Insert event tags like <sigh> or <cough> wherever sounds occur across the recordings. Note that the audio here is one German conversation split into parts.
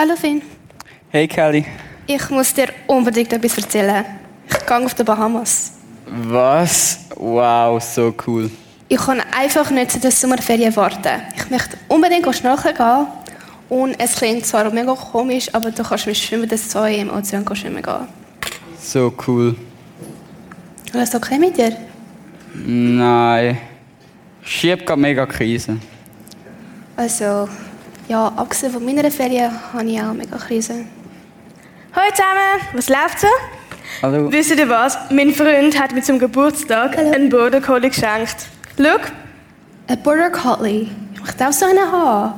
Hallo Finn. Hey Kelly. Ich muss dir unbedingt etwas erzählen. Ich gehe auf die Bahamas. Was? Wow, so cool. Ich kann einfach nicht zu den Sommerferien warten. Ich möchte unbedingt schnorcheln gehen. Und es klingt zwar mega komisch, aber du kannst mit Schwimmen des Zoo im Ozean schwimmen gehen. So cool. Alles okay mit dir? Nein. Ich schieb gerade mega Krise. Also, ja, abgesehen von meiner Ferien habe ich auch mega Krise. Hallo zusammen, was läuft so? Hallo. Wisst ihr was? Mein Freund hat mir zum Geburtstag Hallo. einen Border Collie geschenkt. Schau, Ein Border Collie. Ich möchte auch so einen haben.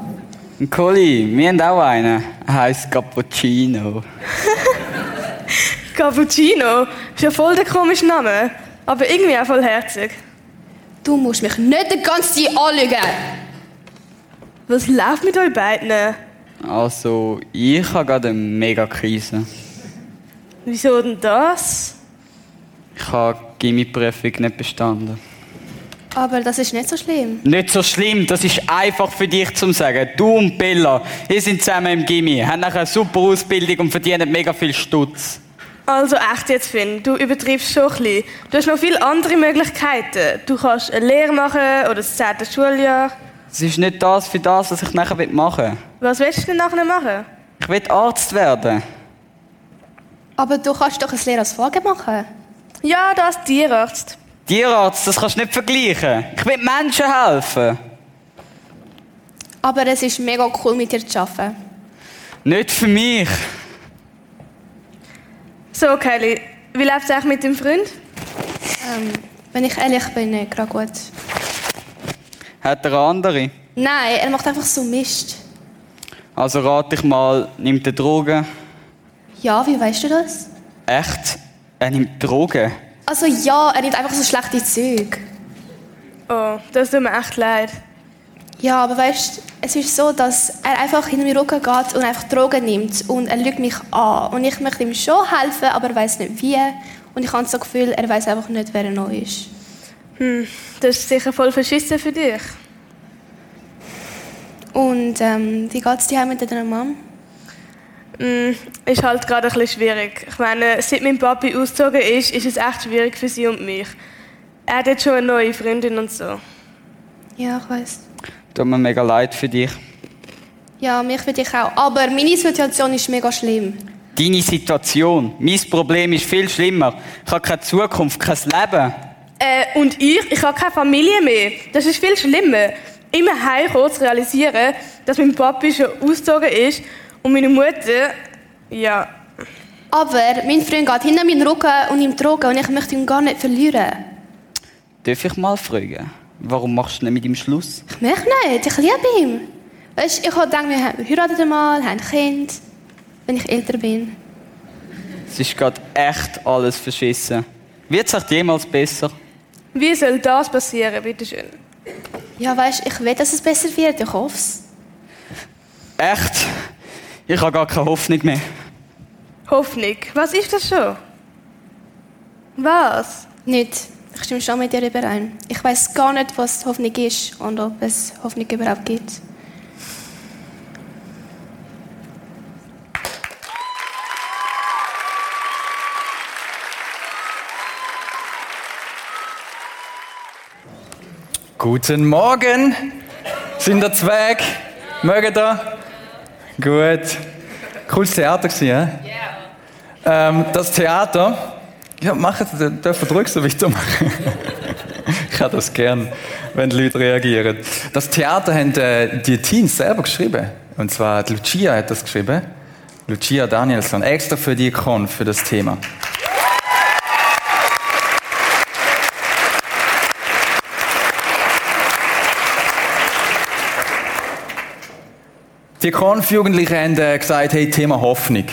Ein Colli, wir haben auch einen. Er heisst Cappuccino. <laughs> Cappuccino. Ist ja voll der komische Name, aber irgendwie auch voll herzig. Du musst mich nicht die ganze Zeit anlügen. Was läuft mit euch beiden? Also, ich habe gerade eine mega Krise. Wieso denn das? Ich habe die Gimmi-Prüfung nicht bestanden. Aber das ist nicht so schlimm. Nicht so schlimm, das ist einfach für dich zu sagen. Du und Bella, ihr sind zusammen im Gimmi, haben nachher eine super Ausbildung und verdienen mega viel Stutz. Also echt jetzt, Finn, du übertreibst schon ein bisschen. Du hast noch viele andere Möglichkeiten. Du kannst eine Lehre machen oder das 10. Schuljahr. Es ist nicht das für das, was ich nachher machen will. Was willst du denn nachher machen? Ich will Arzt werden. Aber du kannst doch ein Lehre als Folge machen. Ja, das Tierarzt. Tierarzt, das kannst du nicht vergleichen. Ich will Menschen helfen. Aber es ist mega cool, mit dir zu arbeiten. Nicht für mich. So, Kelly, wie läuft es eigentlich mit dem Freund? Ähm, wenn ich ehrlich bin, nicht gerade gut. Hat er andere? Nein, er macht einfach so Mist. Also rate ich mal, nimmt er Drogen? Ja, wie weißt du das? Echt? Er nimmt Drogen? Also ja, er nimmt einfach so schlechte Zeug. Oh, das tut mir echt leid. Ja, aber weißt, es ist so, dass er einfach hinter mir Rücken geht und einfach Drogen nimmt und er lügt mich an. Und ich möchte ihm schon helfen, aber er weiß nicht wie. Und ich habe das Gefühl, er weiß einfach nicht, wer er noch ist. Hm, das ist sicher voll verschissen für dich. Und ähm, wie geht es dir mit deiner Mom? Hm, ist halt gerade ein bisschen schwierig. Ich meine, seit mein Papi ausgezogen ist, ist es echt schwierig für sie und mich. Er hat jetzt schon eine neue Freundin und so. Ja, ich weiß. Tut mir mega leid für dich. Ja, mich für dich auch. Aber meine Situation ist mega schlimm. Deine Situation, mein Problem ist viel schlimmer. Ich habe keine Zukunft, kein Leben. Äh, und ich, ich habe keine Familie mehr. Das ist viel schlimmer. Immer heimkommen zu realisieren, dass mein Papi schon ausgezogen ist und meine Mutter, ja, Aber mein Freund geht hinter meinen Rücken und nimmt Drogen und ich möchte ihn gar nicht verlieren. Darf ich mal fragen, warum machst du nicht mit ihm Schluss? Ich möchte nicht, ich liebe ihn. Weißt, ich habe gedacht, wir heiraten mal, haben ein Kind, wenn ich älter bin. Es ist gerade echt alles verschissen. Wird es euch jemals besser? Wie soll das passieren, bitteschön? Ja, weißt, ich will, dass es besser wird, ich hoffe es. Echt? Ich habe gar keine Hoffnung mehr. Hoffnung, was ist das schon? Was? Nicht. Ich stimme schon mit dir überein. Ich weiß gar nicht, was Hoffnung ist und ob es Hoffnung überhaupt gibt. Guten Morgen! Sind ihr Zweig? Mögen ihr? Gut. Cooles Theater gewesen, ja? Ähm, das Theater, ja, macht, dürfen ruhig so weitermachen. <laughs> ich habe das gern, wenn die Leute reagieren. Das Theater haben äh, die Teens selber geschrieben. Und zwar Lucia hat das geschrieben. Lucia Danielsson, extra für die Con, für das Thema. Die Konf-Jugendlichen haben äh, gesagt, hey, Thema Hoffnung.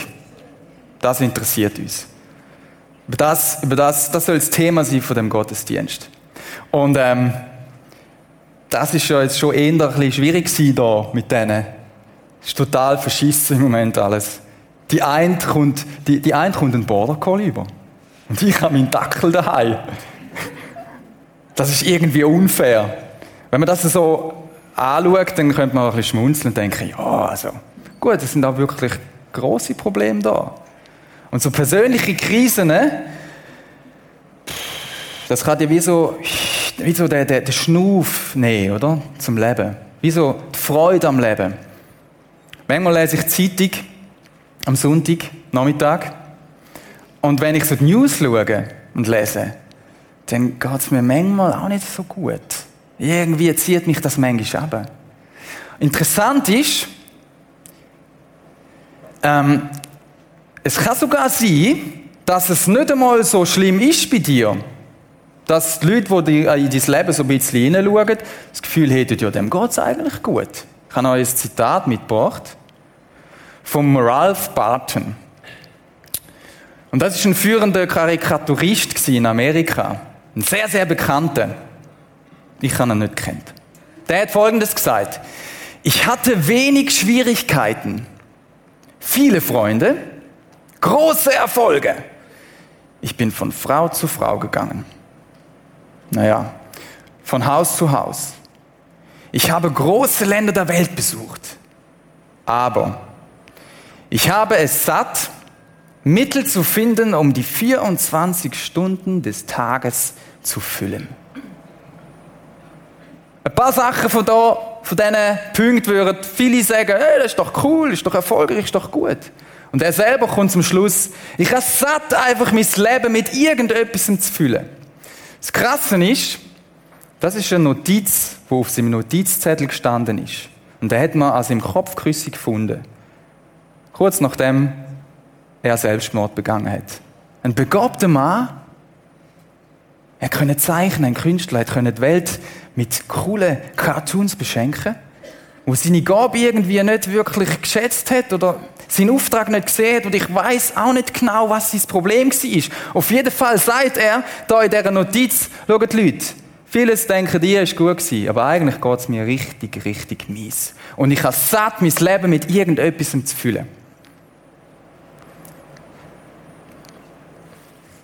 Das interessiert uns. Über das, über das, das soll das Thema sein von dem Gottesdienst. Und ähm, das ist ja jetzt schon eher ein bisschen schwierig gewesen da mit denen. Ist total verschissen im Moment alles. Die eine kommt, die, die eine kommt einen Border Collie über. Und ich habe meinen Dackel daheim. Das ist irgendwie unfair. Wenn man das so anschaut, dann könnte man auch ein bisschen schmunzeln und denken, ja, also, gut, es sind auch wirklich große Probleme da. Und so persönliche Krisen, ne? das kann dir wie so, wie so der, der, der Schnuff nehmen, oder? Zum Leben. Wie so die Freude am Leben. Manchmal lese ich Zeitung am Sonntag, Nachmittag. Und wenn ich so die News schaue und lese, dann geht es mir manchmal auch nicht so gut. Irgendwie zieht mich das manchmal ab. Interessant ist, ähm, es kann sogar sein, dass es nicht einmal so schlimm ist bei dir. Dass die Leute, die in dein Leben so ein bisschen hineinschauen, das Gefühl hätten, ja, dem geht es eigentlich gut. Ich habe euch ein Zitat mitgebracht vom Ralph Barton. Und das ist ein führender Karikaturist in Amerika. Ein sehr, sehr bekannter. Ich habe ihn nicht kennt. Der hat Folgendes gesagt. Ich hatte wenig Schwierigkeiten, viele Freunde, große Erfolge. Ich bin von Frau zu Frau gegangen. Naja, von Haus zu Haus. Ich habe große Länder der Welt besucht. Aber ich habe es satt, Mittel zu finden, um die 24 Stunden des Tages zu füllen. Ein paar Sachen von, da, von diesen Punkten würden viele sagen, hey, das ist doch cool, das ist doch erfolgreich, das ist doch gut. Und er selber kommt zum Schluss, ich habe satt, einfach mein Leben mit irgendetwas zu füllen. Das Krasse ist, das ist eine Notiz, die auf seinem Notizzettel gestanden ist. Und er hat man an seinem Kopfküsse gefunden. Kurz nachdem er Selbstmord begangen hat. Ein begabter Mann, er konnte zeichnen, ein Künstler, er konnte die Welt mit coolen Cartoons beschenken, wo seine Gabe irgendwie nicht wirklich geschätzt hat oder seinen Auftrag nicht gesehen hat und ich weiß auch nicht genau, was sein Problem war. Auf jeden Fall sagt er da in dieser Notiz, schaut Leute, vieles denken, die ist gut gewesen, aber eigentlich geht es mir richtig, richtig mies. Und ich habe satt, mein Leben mit irgendetwas zu füllen.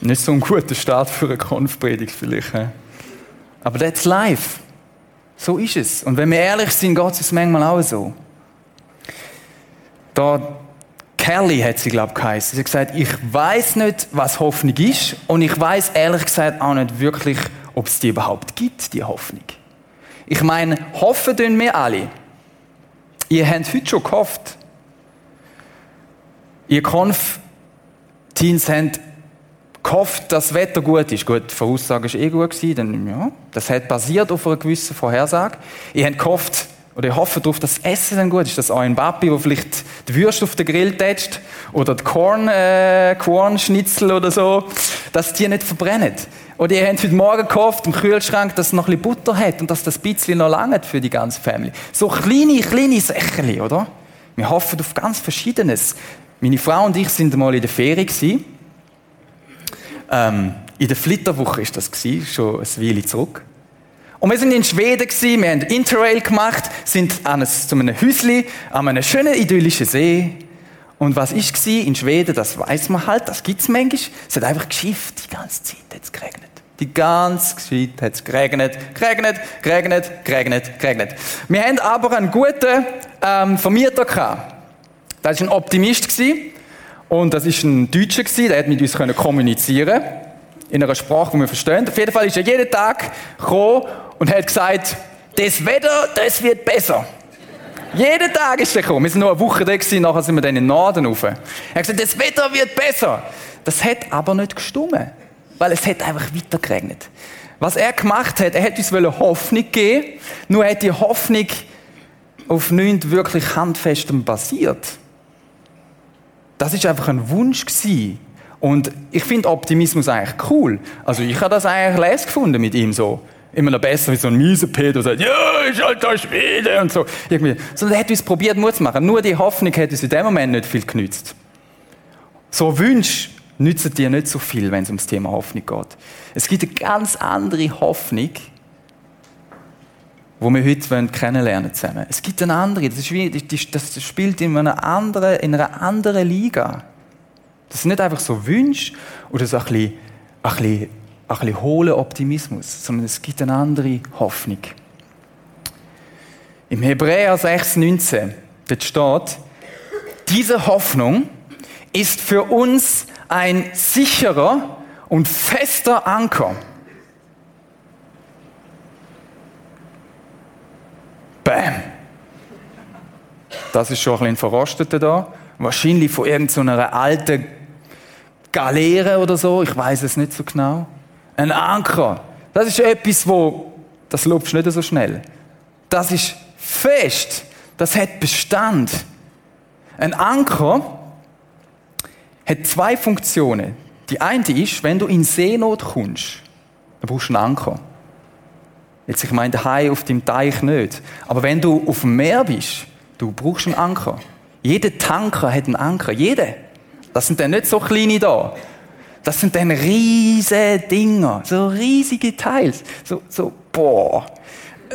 Nicht so ein guter Start für eine Konfpredigt vielleicht. He? Aber that's life. So ist es. Und wenn wir ehrlich sind, geht es manchmal auch so. Da Kelly hat sie, glaube ich, geheißen. Sie hat gesagt, ich weiß nicht, was Hoffnung ist und ich weiß ehrlich gesagt auch nicht wirklich, ob es die überhaupt gibt, die Hoffnung. Ich meine, hoffen tun wir alle. Ihr habt heute schon gehofft. Ihr Konf-Teens haben gehofft, dass das Wetter gut ist. Gut, die Voraussage war eh gut gewesen, dann, ja, das hat basiert auf einer gewissen Vorhersage. Ihr habt gehofft, oder ihr hofft darauf, dass das Essen dann gut ist, dass euer Papi, der vielleicht die Würste auf den Grill tätscht, oder die Korn, äh, Kornschnitzel oder so, dass die nicht verbrennen. Oder ihr habt heute Morgen gehofft im Kühlschrank, dass es noch ein bisschen Butter hat und dass das bisschen noch lange für die ganze Familie. So kleine, kleine Sachen, oder? Wir hoffen auf ganz Verschiedenes. Meine Frau und ich sind mal in der Ferie gewesen. Ähm, in der Flitterwoche ist das gewesen, schon ein Weile zurück. Und wir sind in Schweden gewesen, wir haben Interrail gemacht, sind an ein, zu einem Häusli an einem schönen idyllischen See. Und was ist gewesen in Schweden, das weiß man halt, das gibt's manchmal. Es hat einfach geschifft, die ganze Zeit hat es geregnet. Die ganze Zeit hat es geregnet, geregnet, geregnet, geregnet, geregnet. Wir haben aber einen guten ähm, Vermieter gehabt. Das war ein Optimist gewesen. Und das ist ein Deutscher der hat mit uns kommunizieren in einer Sprache, die wir verstehen. Auf jeden Fall ist er jeden Tag gekommen und hat gesagt, das Wetter, das wird besser. jeden Tag ist er gekommen. Wir sind noch eine Woche da gewesen, nachher sind wir dann in den Norden rauf. Er hat gesagt, das Wetter wird besser. Das hat aber nicht gestummen, weil es hat einfach weiter geregnet. Was er gemacht hat, er hat uns Hoffnung geben, nur hat die Hoffnung auf nichts wirklich Handfestem basiert. Das ist einfach ein Wunsch gewesen. Und ich finde Optimismus eigentlich cool. Also ich habe das eigentlich les gefunden mit ihm so. Immer noch besser wie so ein mieser Peter, der sagt, ja, ist halt da Schwede und so. Irgendwie. Sondern er hat uns probiert Mut zu machen. Nur die Hoffnung hat uns in dem Moment nicht viel genützt. So Wünsche nützen dir nicht so viel, wenn es ums Thema Hoffnung geht. Es gibt eine ganz andere Hoffnung, wo wir heute kennenlernen zusammen. Es gibt eine andere, das, ist wie, das spielt in einer anderen, in einer anderen Liga. Das sind nicht einfach so Wünsche oder so ein bisschen, ein bisschen, ein bisschen hohler Optimismus, sondern es gibt eine andere Hoffnung. Im Hebräer 6,19, dort steht, Diese Hoffnung ist für uns ein sicherer und fester Anker. Bam. Das ist schon ein bisschen verrosteter da. Wahrscheinlich von irgendeiner alten Galeere oder so. Ich weiß es nicht so genau. Ein Anker. Das ist etwas, wo das lupft nicht so schnell. Das ist fest. Das hat Bestand. Ein Anker hat zwei Funktionen. Die eine ist, wenn du in Seenot kommst, dann brauchst du einen Anker. Jetzt, ich meine, daheim auf dem Teich nicht. Aber wenn du auf dem Meer bist, du brauchst einen Anker. Jeder Tanker hat einen Anker. Jeder. Das sind dann nicht so kleine da. Das sind dann riesige Dinger. So riesige Teils. So, so, boah.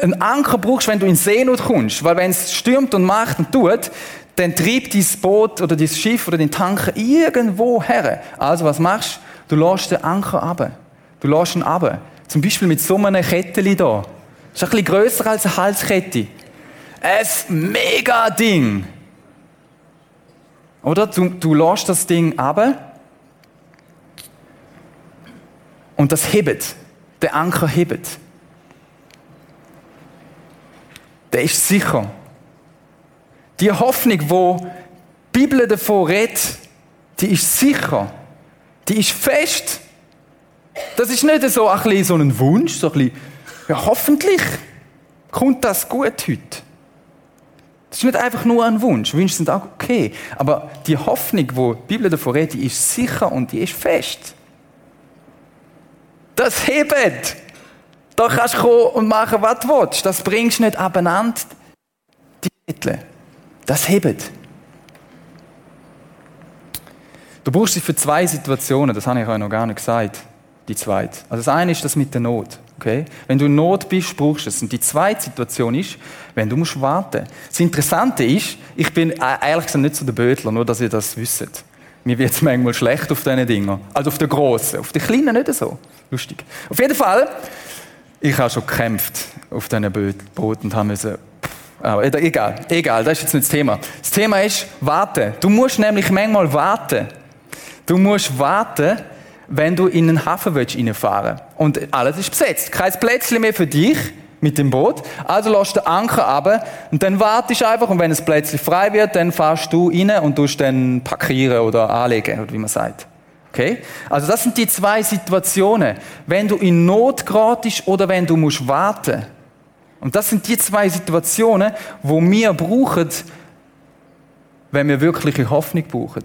Ein Anker brauchst du, wenn du in Seenot kommst. Weil wenn es stürmt und macht und tut, dann treibt dein Boot oder dein Schiff oder dein Tanker irgendwo her. Also was machst du? Du lässt den Anker ab. Du lässt ihn ab. Zum Beispiel mit so einem Kettchen da. Das ist ein bisschen grösser als eine Halskette. Ein mega Ding. Oder? Du, du lässt das Ding ab. Und das hebt. Der Anker hebt. Der ist sicher. Die Hoffnung, wo die Bibel davon redet, die ist sicher. Die ist fest. Das ist nicht so ein, so ein Wunsch, so ein bisschen, ja, hoffentlich kommt das gut heute. Das ist nicht einfach nur ein Wunsch. Wünsche sind auch okay. Aber die Hoffnung, wo die Bibel davon redet, die ist sicher und die ist fest. Das hebt. Da kannst du kommen und machen, was du willst. Das bringst du nicht abeinander. Die Titel. Das hebt. Du brauchst sie für zwei Situationen, das habe ich euch noch gar nicht gesagt die zweite. Also das eine ist das mit der Not. Okay? Wenn du in Not bist, brauchst du es. Und die zweite Situation ist, wenn du musst warten. Das Interessante ist, ich bin äh, ehrlich gesagt nicht so der Bötler, nur dass ihr das wisst. Mir wird es manchmal schlecht auf diesen Dingen. Also auf den grossen. Auf den kleinen nicht so. Lustig. Auf jeden Fall, ich habe schon gekämpft auf diesen Booten und habe müssen aber egal, egal, das ist jetzt nicht das Thema. Das Thema ist warten. Du musst nämlich manchmal warten. Du musst warten, wenn du in einen Hafen willst reinfahren Und alles ist besetzt. Kein Plätzchen mehr für dich mit dem Boot. Also lässt den Anker ab und dann wartest einfach und wenn das Plätzchen frei wird, dann fahrst du rein und tust dann parkieren oder anlegen, oder wie man sagt. Okay? Also das sind die zwei Situationen. Wenn du in Not geratest oder wenn du musst warten. Und das sind die zwei Situationen, wo wir brauchen, wenn wir wirkliche Hoffnung brauchen.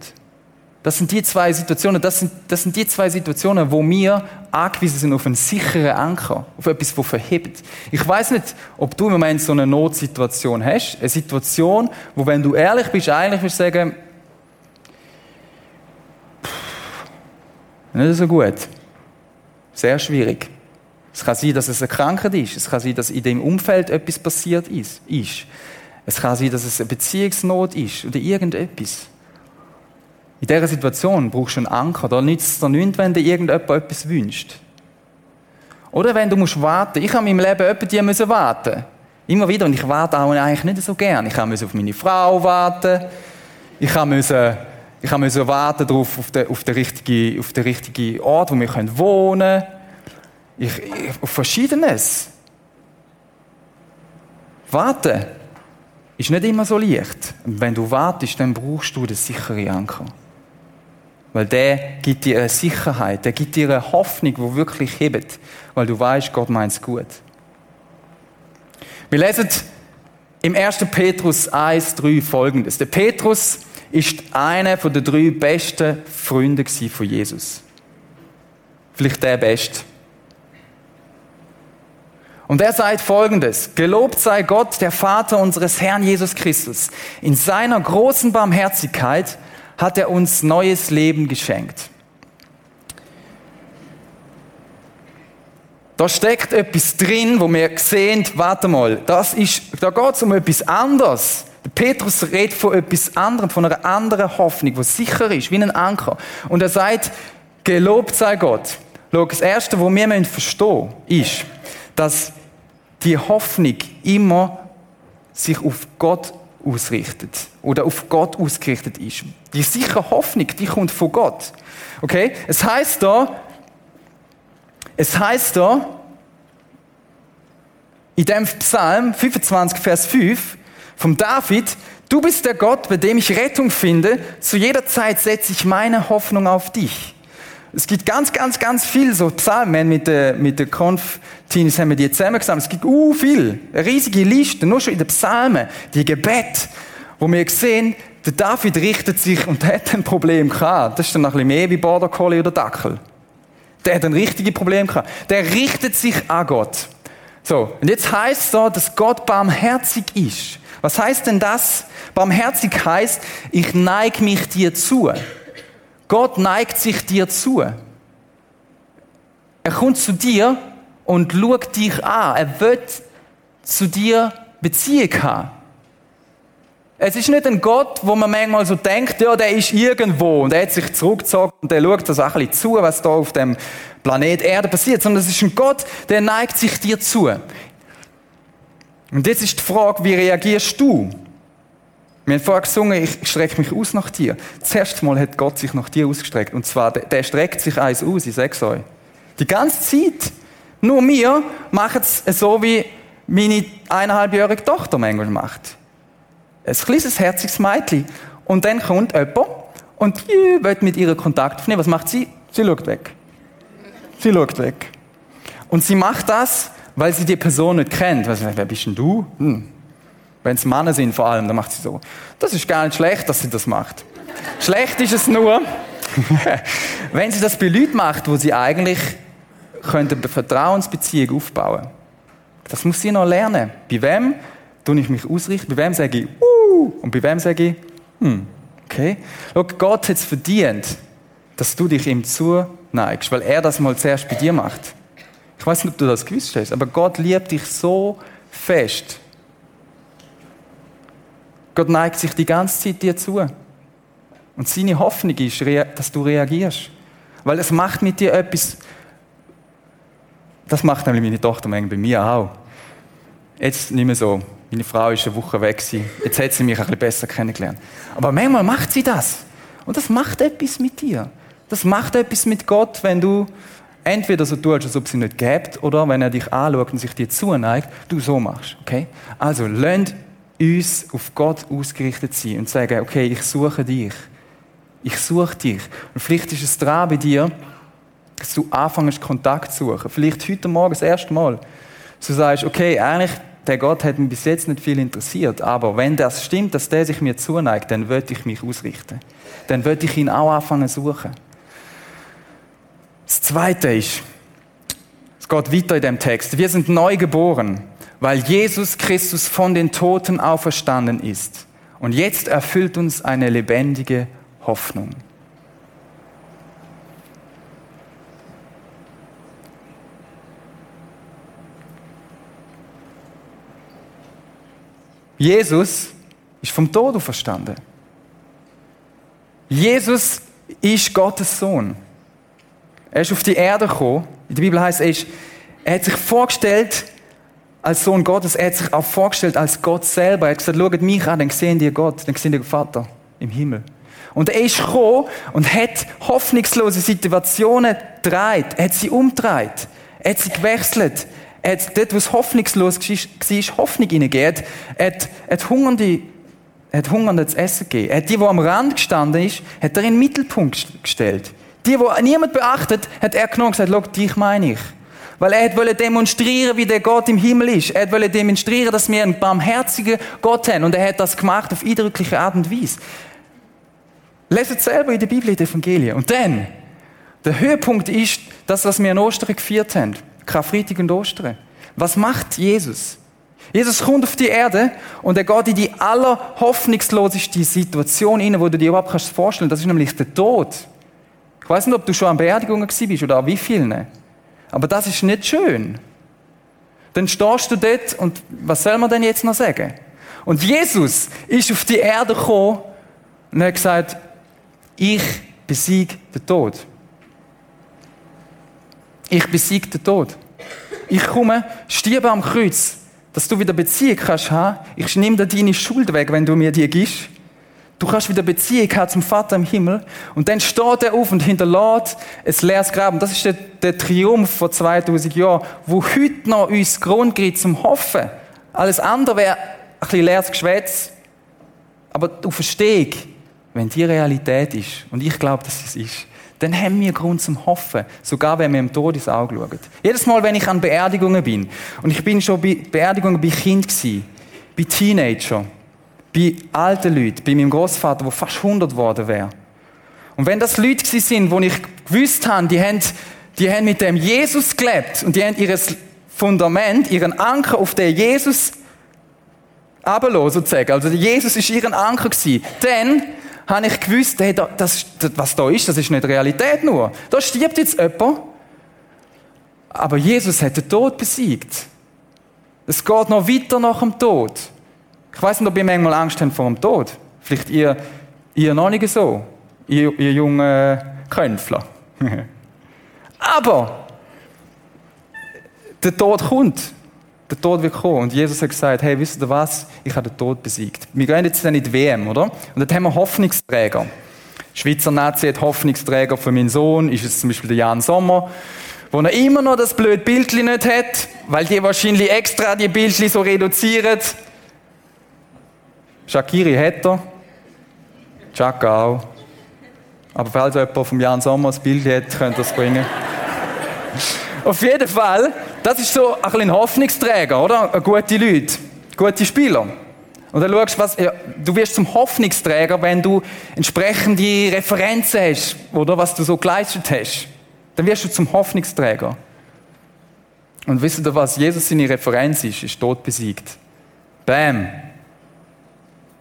Das sind die zwei Situationen, das sind, das sind die zwei Situationen, wo wir angewiesen sind auf einen sicheren Anker, auf etwas, das verhebt. Ich weiß nicht, ob du im Moment so eine Notsituation hast, eine Situation, wo, wenn du ehrlich bist, eigentlich würdest du sagen, nicht so gut, sehr schwierig. Es kann sein, dass es eine Krankheit ist. Es kann sein, dass in dem Umfeld etwas passiert ist. Es kann sein, dass es eine Beziehungsnot ist oder irgendetwas. In dieser Situation brauchst du einen Anker. Da nützt es dir nichts, wenn dir irgendjemand etwas wünscht. Oder wenn du musst warten. Ich habe in meinem Leben etwa die müssen warten. Immer wieder. Und ich warte auch eigentlich nicht so gern. Ich musste auf meine Frau warten. Ich musste, ich warten darauf, auf den, auf den richtigen, auf den richtigen Ort, wo wir wohnen können. Ich, ich, auf Verschiedenes. Warten ist nicht immer so leicht. Wenn du wartest, dann brauchst du den sicheren Anker. Weil der gibt dir eine Sicherheit, der gibt dir eine Hoffnung, die wirklich hebt, weil du weißt, Gott meint es gut. Wir lesen im 1. Petrus 1, 3 folgendes. Der Petrus ist einer der drei besten Freunde von Jesus. Vielleicht der beste. Und er sagt folgendes, gelobt sei Gott, der Vater unseres Herrn Jesus Christus. In seiner großen Barmherzigkeit hat er uns neues Leben geschenkt. Da steckt etwas drin, wo wir sehen, warte mal, das ist, da geht es um etwas anderes. Der Petrus redet von etwas anderem, von einer anderen Hoffnung, die sicher ist, wie ein Anker. Und er sagt, gelobt sei Gott. Schau, das Erste, was wir verstehen müssen, ist, dass die Hoffnung immer sich auf Gott ausrichtet oder auf Gott ausgerichtet ist. Die sichere Hoffnung, die kommt von Gott. Okay? Es heißt da, es heißt da, in dem Psalm 25, Vers 5 vom David, du bist der Gott, bei dem ich Rettung finde, zu jeder Zeit setze ich meine Hoffnung auf dich. Es gibt ganz, ganz, ganz viel so Psalmen mit der, mit der Konf-Teams haben wir die zusammengesammelt. Es gibt uh, viel, eine riesige Liste, nur schon in den Psalmen, die Gebet, wo wir sehen, der David richtet sich und hat ein Problem gehabt. Das ist dann ein bisschen mehr wie Border Collie oder Dackel. Der hat ein richtiges Problem gehabt. Der richtet sich an Gott. So, und jetzt heißt es da, dass Gott barmherzig ist. Was heißt denn das? Barmherzig heißt, ich neige mich dir zu. Gott neigt sich dir zu. Er kommt zu dir und schaut dich an. Er wird zu dir Beziehung haben. Es ist nicht ein Gott, wo man manchmal so denkt, ja, der ist irgendwo und er hat sich zurückgezogen und der schaut das auch ein bisschen zu, was da auf dem Planet Erde passiert, sondern es ist ein Gott, der neigt sich dir zu. Und jetzt ist die Frage, wie reagierst du? Wir haben vorher gesungen, ich strecke mich aus nach dir. Das erste Mal hat Gott sich nach dir ausgestreckt. Und zwar, der, der streckt sich eins aus, ich sag's euch. Die ganze Zeit. Nur wir machen es so, wie meine eineinhalbjährige Tochter manchmal macht. Ein kleines, herziges Mädchen. Und dann kommt jemand und will mit ihr Kontakt aufnehmen. Was macht sie? Sie schaut weg. Sie schaut weg. Und sie macht das, weil sie die Person nicht kennt. Wer bist denn du? Hm. Wenn es Männer sind vor allem, dann macht sie so. Das ist gar nicht schlecht, dass sie das macht. schlecht ist es nur, <laughs> wenn sie das bei Leuten macht, wo sie eigentlich könnte eine Vertrauensbeziehung aufbauen. Das muss sie noch lernen. Bei wem tue ich mich ausrichten? Bei wem sage ich, uh, und bei wem sage ich, hm, okay. Schau, Gott hat es verdient, dass du dich ihm zuneigst, weil er das mal zuerst bei dir macht. Ich weiß nicht, ob du das gewusst hast, aber Gott liebt dich so fest. Gott neigt sich die ganze Zeit dir zu. Und seine Hoffnung ist, dass du reagierst. Weil es macht mit dir etwas, das macht nämlich meine Tochter manchmal bei mir auch. Jetzt nicht mehr so. Meine Frau ist eine Woche weg. Jetzt hat sie mich ein bisschen besser kennengelernt. Aber manchmal macht sie das. Und das macht etwas mit dir. Das macht etwas mit Gott, wenn du entweder so tust, als ob sie nicht gibt, oder wenn er dich anschaut und sich dir zuneigt, du so machst. Okay? Also, lernt uns auf Gott ausgerichtet sein und sagen, okay, ich suche dich. Ich suche dich. Und vielleicht ist es dran bei dir, dass du anfängst, Kontakt zu suchen. Vielleicht heute Morgen das erste Mal. Du sagst, okay, eigentlich, der Gott hat mich bis jetzt nicht viel interessiert, aber wenn das stimmt, dass der sich mir zuneigt, dann würde ich mich ausrichten. Dann würde ich ihn auch anfangen zu suchen. Das Zweite ist, es geht weiter in dem Text. Wir sind neu geboren, weil Jesus Christus von den Toten auferstanden ist. Und jetzt erfüllt uns eine lebendige Hoffnung. Jesus ist vom Tod auferstanden. Jesus ist Gottes Sohn. Er ist auf die Erde gekommen. In der Bibel heißt es, er hat sich vorgestellt als Sohn Gottes. Er hat sich auch vorgestellt als Gott selber. Er hat gesagt, schaut mich an, dann sehen die Gott, dann sehen die Vater im Himmel. Und er ist gekommen und hat hoffnungslose Situationen gedreht. Er hat sie umgedreht. Er hat sie gewechselt. Er hat dort, wo es hoffnungslos war, Hoffnung hineingegeben. Er hat, hat Hungernde er hat Hungernde zu essen gegeben. Er hat die, die am Rand gestanden ist, hat er in den Mittelpunkt gestellt. Die, die niemand beachtet, hat er genommen und gesagt, schau, dich meine ich. Weil er wollte demonstrieren, wie der Gott im Himmel ist. Er wollte demonstrieren, dass wir einen barmherzigen Gott haben. Und er hat das gemacht auf eindrückliche Art und Weise. Leset selber in der Bibel, in den Evangelien. Und dann, der Höhepunkt ist das, was wir in Ostern gefeiert haben. Karfreitag und Ostern. Was macht Jesus? Jesus kommt auf die Erde und er geht in die allerhoffnungsloseste Situation hinein, wo du dir überhaupt kannst vorstellen. Das ist nämlich der Tod. Ich weiß nicht, ob du schon an Beerdigungen bist oder an wie vielen. Aber das ist nicht schön. Dann stehst du dort und was soll man denn jetzt noch sagen? Und Jesus ist auf die Erde gekommen und hat gesagt, ich besiege den Tod. Ich besiege den Tod. Ich komme, stiebe am Kreuz, dass du wieder Beziehung kannst haben. Ich nehme dir deine Schuld weg, wenn du mir die gibst. Du kannst wieder Beziehung haben zum Vater im Himmel. Und dann steht er auf und hinterlässt ein leeres Grab. Und das ist der, der Triumph vor 2000 Jahren, wo heute noch uns Grund gibt zum Hoffen. Alles andere wäre ein bisschen leeres Geschwätz. Aber du verstehst, wenn die Realität ist, und ich glaube, dass es ist, dann haben wir Grund zum Hoffen, sogar wenn wir im Tod ins Auge schauen. Jedes Mal, wenn ich an Beerdigungen bin, und ich bin schon bei Beerdigungen bei Kind gewesen, bei Teenager, bei alten Leuten, bei meinem Großvater, der fast 100 geworden wäre. Und wenn das Leute sind, wo ich gewusst habe, die haben, die haben mit dem Jesus gelebt und die haben ihr Fundament, ihren Anker auf den Jesus runterlassen, sozusagen. Also Jesus ist ihren Anker gewesen. Dann habe ich gewusst, hey, das, das, was da ist, das ist nicht Realität nur. Da stirbt jetzt jemand, aber Jesus hat den Tod besiegt. Es geht noch weiter nach dem Tod. Ich weiß nicht, ob ihr manchmal Angst habt vor dem Tod. Vielleicht ihr, ihr noch nicht so, ihr, ihr jungen Könfler. <laughs> aber der Tod kommt. Der Tod wird kommen. Und Jesus hat gesagt, hey, wisst ihr was? Ich habe den Tod besiegt. Wir gehen jetzt dann in die WM, oder? Und dort haben wir Hoffnungsträger. Schweizer Nazi hat Hoffnungsträger für meinen Sohn, ist es zum Beispiel der Jan Sommer, wo er immer noch das blöde Bildchen nicht hat, weil die wahrscheinlich extra die Bildchen so reduzieren. Shakiri hat er. Chaka auch. Aber falls jemand vom Jan Sommer das Bild hat, könnt ihr es bringen. <laughs> Auf jeden Fall, das ist so ein, ein Hoffnungsträger, oder? Gute Leute, gute Spieler. Und dann schaust was, ja, du wirst zum Hoffnungsträger, wenn du entsprechende Referenzen hast, oder was du so geleistet hast. Dann wirst du zum Hoffnungsträger. Und wisst ihr was? Jesus seine Referenz ist, ist tot besiegt. Bam.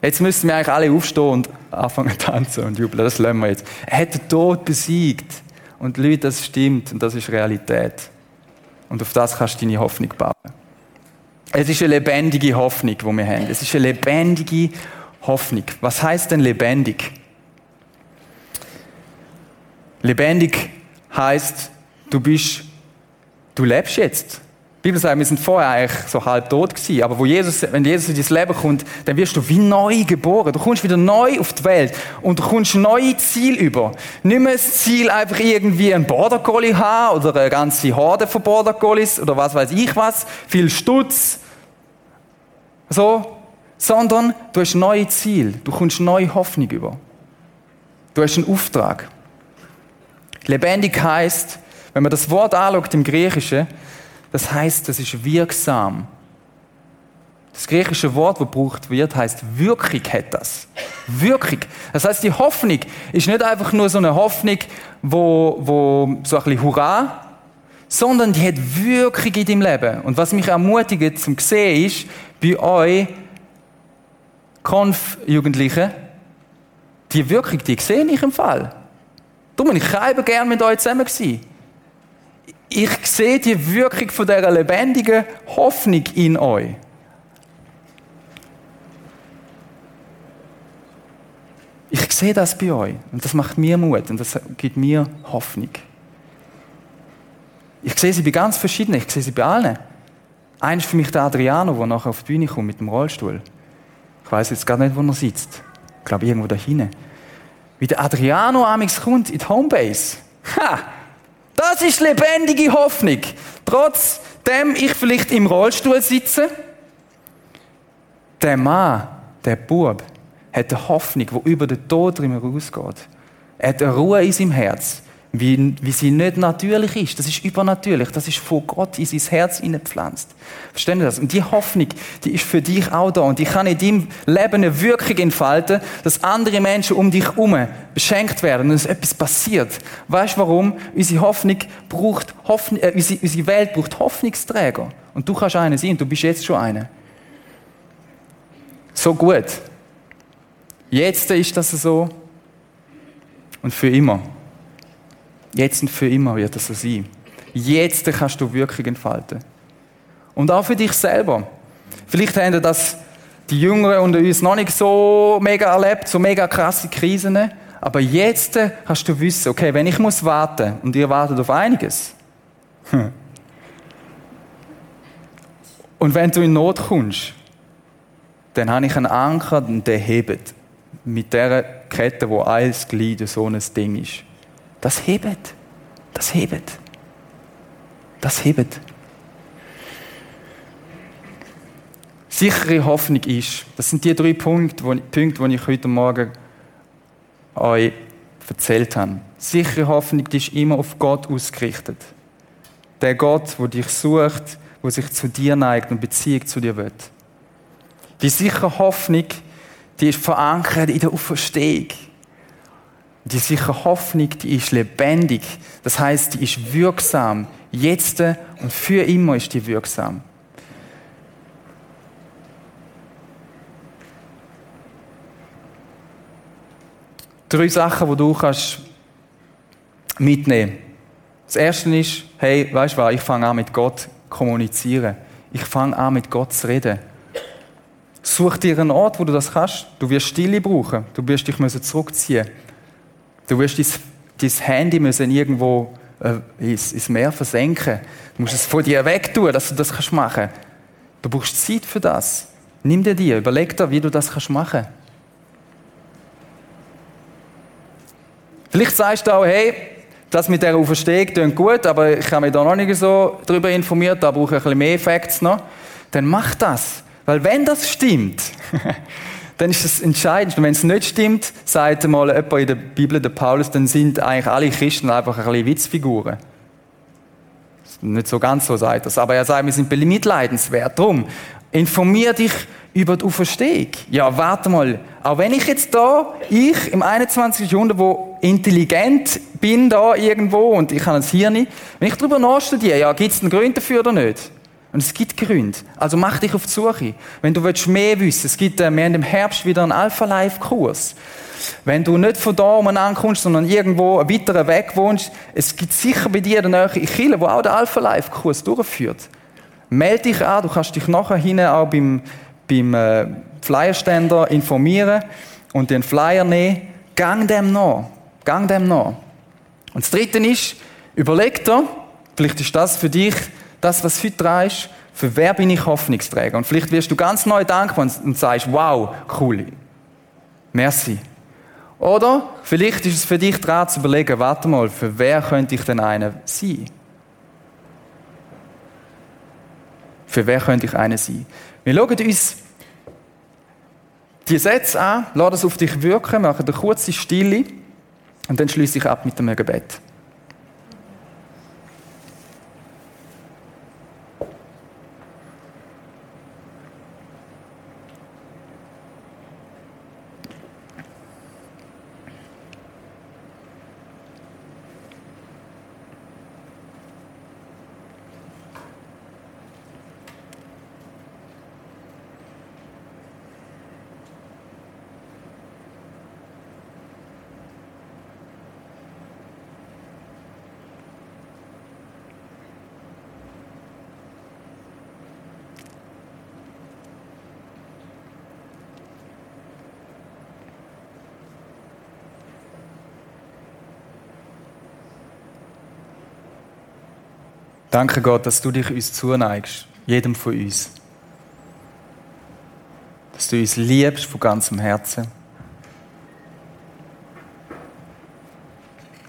Jetzt müssen wir eigentlich alle aufstehen und anfangen zu tanzen und jubeln. Das lassen wir jetzt. Er hat den Tod besiegt. Und Leute, das stimmt und das ist Realität. Und auf das kannst du deine Hoffnung bauen. Es ist eine lebendige Hoffnung, die wir haben. Es ist eine lebendige Hoffnung. Was heißt denn lebendig? Lebendig heißt, du bist, du lebst jetzt. Die Bibel sagt, wir sind vorher eigentlich so halb tot gewesen, aber wo Jesus, wenn Jesus in dein Leben kommt, dann wirst du wie neu geboren. Du kommst wieder neu auf die Welt und du kommst neue Ziel über. Nicht mehr das Ziel, einfach irgendwie ein Border Collie haben oder eine ganze Horde von Border Collies oder was weiß ich was, viel Stutz, so, sondern du hast neue Ziel. Du kommst neue Hoffnung über. Du hast einen Auftrag. Lebendig heißt, wenn man das Wort anschaut im Griechischen, das heißt, das ist wirksam. Das griechische Wort, das gebraucht wird, heißt Wirkung hat das. Wirkung. Das heißt, die Hoffnung ist nicht einfach nur so eine Hoffnung, wo, wo so ein bisschen Hurra, sondern die hat Wirkung in deinem Leben. Und was mich ermutigt zum sehen ist, bei euch Konf-Jugendlichen, die Wirkung, die sehe ich im Fall. Du bin ich gerne mit euch zusammen gewesen ich sehe die Wirkung von dieser lebendigen Hoffnung in euch. Ich sehe das bei euch und das macht mir Mut und das gibt mir Hoffnung. Ich sehe sie bei ganz verschiedenen, ich sehe sie bei allen. Einer ist für mich der Adriano, der nachher auf die Bühne kommt mit dem Rollstuhl. Ich weiß jetzt gar nicht, wo er sitzt. Ich glaube, irgendwo da hinten. Wie der Adriano amix kommt in die Homebase. Ha! Das ist lebendige Hoffnung. Trotzdem ich vielleicht im Rollstuhl sitze, der Mann, der Bub, hat eine Hoffnung, die über den Tod rausgeht. Er hat eine Ruhe in seinem Herz wie, wie sie nicht natürlich ist. Das ist übernatürlich. Das ist von Gott in sein Herz hineingepflanzt. Verstehen Sie das? Und die Hoffnung, die ist für dich auch da. Und die kann in deinem Leben eine Wirkung entfalten, dass andere Menschen um dich herum beschenkt werden und dass etwas passiert. Weißt du warum? Unsere Hoffnung braucht Hoffnung, äh, unsere, unsere Welt braucht Hoffnungsträger. Und du kannst einer sein. Du bist jetzt schon einer. So gut. Jetzt ist das so. Und für immer. Jetzt und für immer wird das so sein. Jetzt kannst du Wirkung entfalten. Und auch für dich selber. Vielleicht haben das die Jüngeren unter uns noch nicht so mega erlebt, so mega krasse Krisen. Aber jetzt kannst du wissen, okay, wenn ich muss warten und ihr wartet auf einiges. Hm. Und wenn du in Not kommst, dann habe ich einen Anker und der hebt. Mit der Kette, wo alles Glied so ein Ding ist. Das hebt. Das hebt. Das hebt. Sichere Hoffnung ist, das sind die drei Punkte, die, Punkte, die ich heute Morgen euch erzählt habe. Sichere Hoffnung die ist immer auf Gott ausgerichtet. Der Gott, wo dich sucht, wo sich zu dir neigt und Beziehung zu dir wird. Die sichere Hoffnung, die ist verankert in der Auferstehung. Die sichere Hoffnung, die ist lebendig. Das heißt, die ist wirksam. Jetzt und für immer ist die wirksam. Drei Sachen, die du kannst mitnehmen. Das erste ist, hey, weißt du was, ich fange an mit Gott kommunizieren. Ich fange an mit Gott zu reden. Such dir einen Ort, wo du das kannst. Du wirst Stille brauchen. Du wirst dich müssen zurückziehen. Du wirst dein, dein Handy müssen irgendwo äh, ins, ins Meer versenken. Du musst es von dir weg tun, dass du das kannst machen. Du brauchst Zeit für das. Nimm dir die, überleg dir, wie du das kannst machen. Vielleicht sagst du auch, hey, das mit der Auferstehung klingt gut, aber ich habe mich da noch nicht so darüber informiert, da brauche ich ein bisschen mehr Facts noch. Dann mach das. Weil wenn das stimmt, <laughs> dann ist das entscheidend. Und wenn es nicht stimmt, sagt mal jemand in der Bibel, der Paulus, dann sind eigentlich alle Christen einfach ein bisschen Witzfiguren. Nicht so ganz so sagt das, aber er sagt, wir sind mitleidenswert. Drum, informier dich über die Auferstehung. Ja, warte mal. Auch wenn ich jetzt da, ich im 21. Jahrhundert, wo intelligent bin da irgendwo und ich habe ein Hirn, wenn ich darüber nachstudiere, ja, gibt es einen Grund dafür oder nicht? Und es gibt Gründe. Also mach dich auf die Suche. Wenn du willst mehr wissen es gibt, äh, wir haben im Herbst wieder einen Alpha-Life-Kurs. Wenn du nicht von da umeinander kommst, sondern irgendwo einen weiteren Weg wohnst, es gibt sicher bei dir eine Nähe Chile, wo auch der Alpha-Life-Kurs durchführt. Melde dich an, du kannst dich nachher hinten auch beim, beim äh, Flyerständer informieren und den Flyer nehmen. Gang dem nach. Gang dem nach. Und das Dritte ist, überleg dir, vielleicht ist das für dich das, was heute dran ist, für wer bin ich Hoffnungsträger? Und vielleicht wirst du ganz neu dankbar und sagst, wow, cool. Merci. Oder vielleicht ist es für dich dran zu überlegen, warte mal, für wer könnte ich denn einer sein? Für wer könnte ich einer sein? Wir schauen uns die Sätze an, lass es auf dich wirken, machen eine kurze Stille und dann schließe ich ab mit dem Gebet. Danke Gott, dass du dich uns zuneigst, jedem von uns. Dass du uns liebst von ganzem Herzen.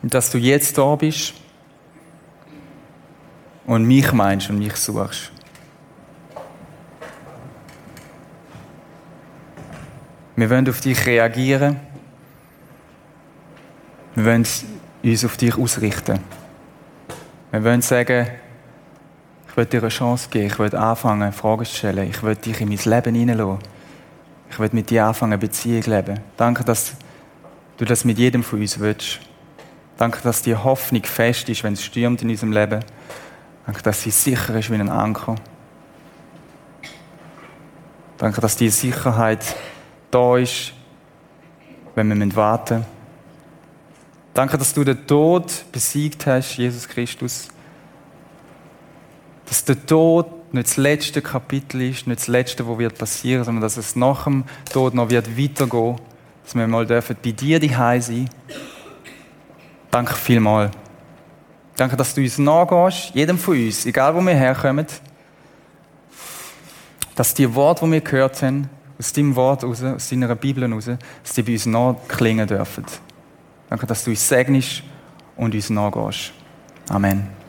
Und dass du jetzt da bist und mich meinst und mich suchst. Wir wollen auf dich reagieren. Wir wollen uns auf dich ausrichten. Wir wollen sagen, ich will dir eine Chance geben. Ich will anfangen, Fragen zu stellen. Ich will dich in mein Leben hineinlassen. Ich will mit dir anfangen, Beziehung zu leben. Danke, dass du das mit jedem von uns willst. Danke, dass die Hoffnung fest ist, wenn es stürmt in unserem Leben. Danke, dass sie sicher ist wie ein Anker. Danke, dass die Sicherheit da ist, wenn wir warten müssen. Danke, dass du den Tod besiegt hast, Jesus Christus dass der Tod nicht das letzte Kapitel ist, nicht das letzte, was wird passieren, sondern dass es nach dem Tod noch wird weitergehen, dass wir mal dürfen bei dir die sein. Danke vielmals. Danke, dass du uns nachgehst, jedem von uns, egal wo wir herkommen. dass die Worte, die wir gehört haben, aus deinem Wort raus, aus deiner Bibel raus, dass die bei uns nachklingen dürfen. Danke, dass du uns segnest und uns nachgehst. Amen.